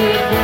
you.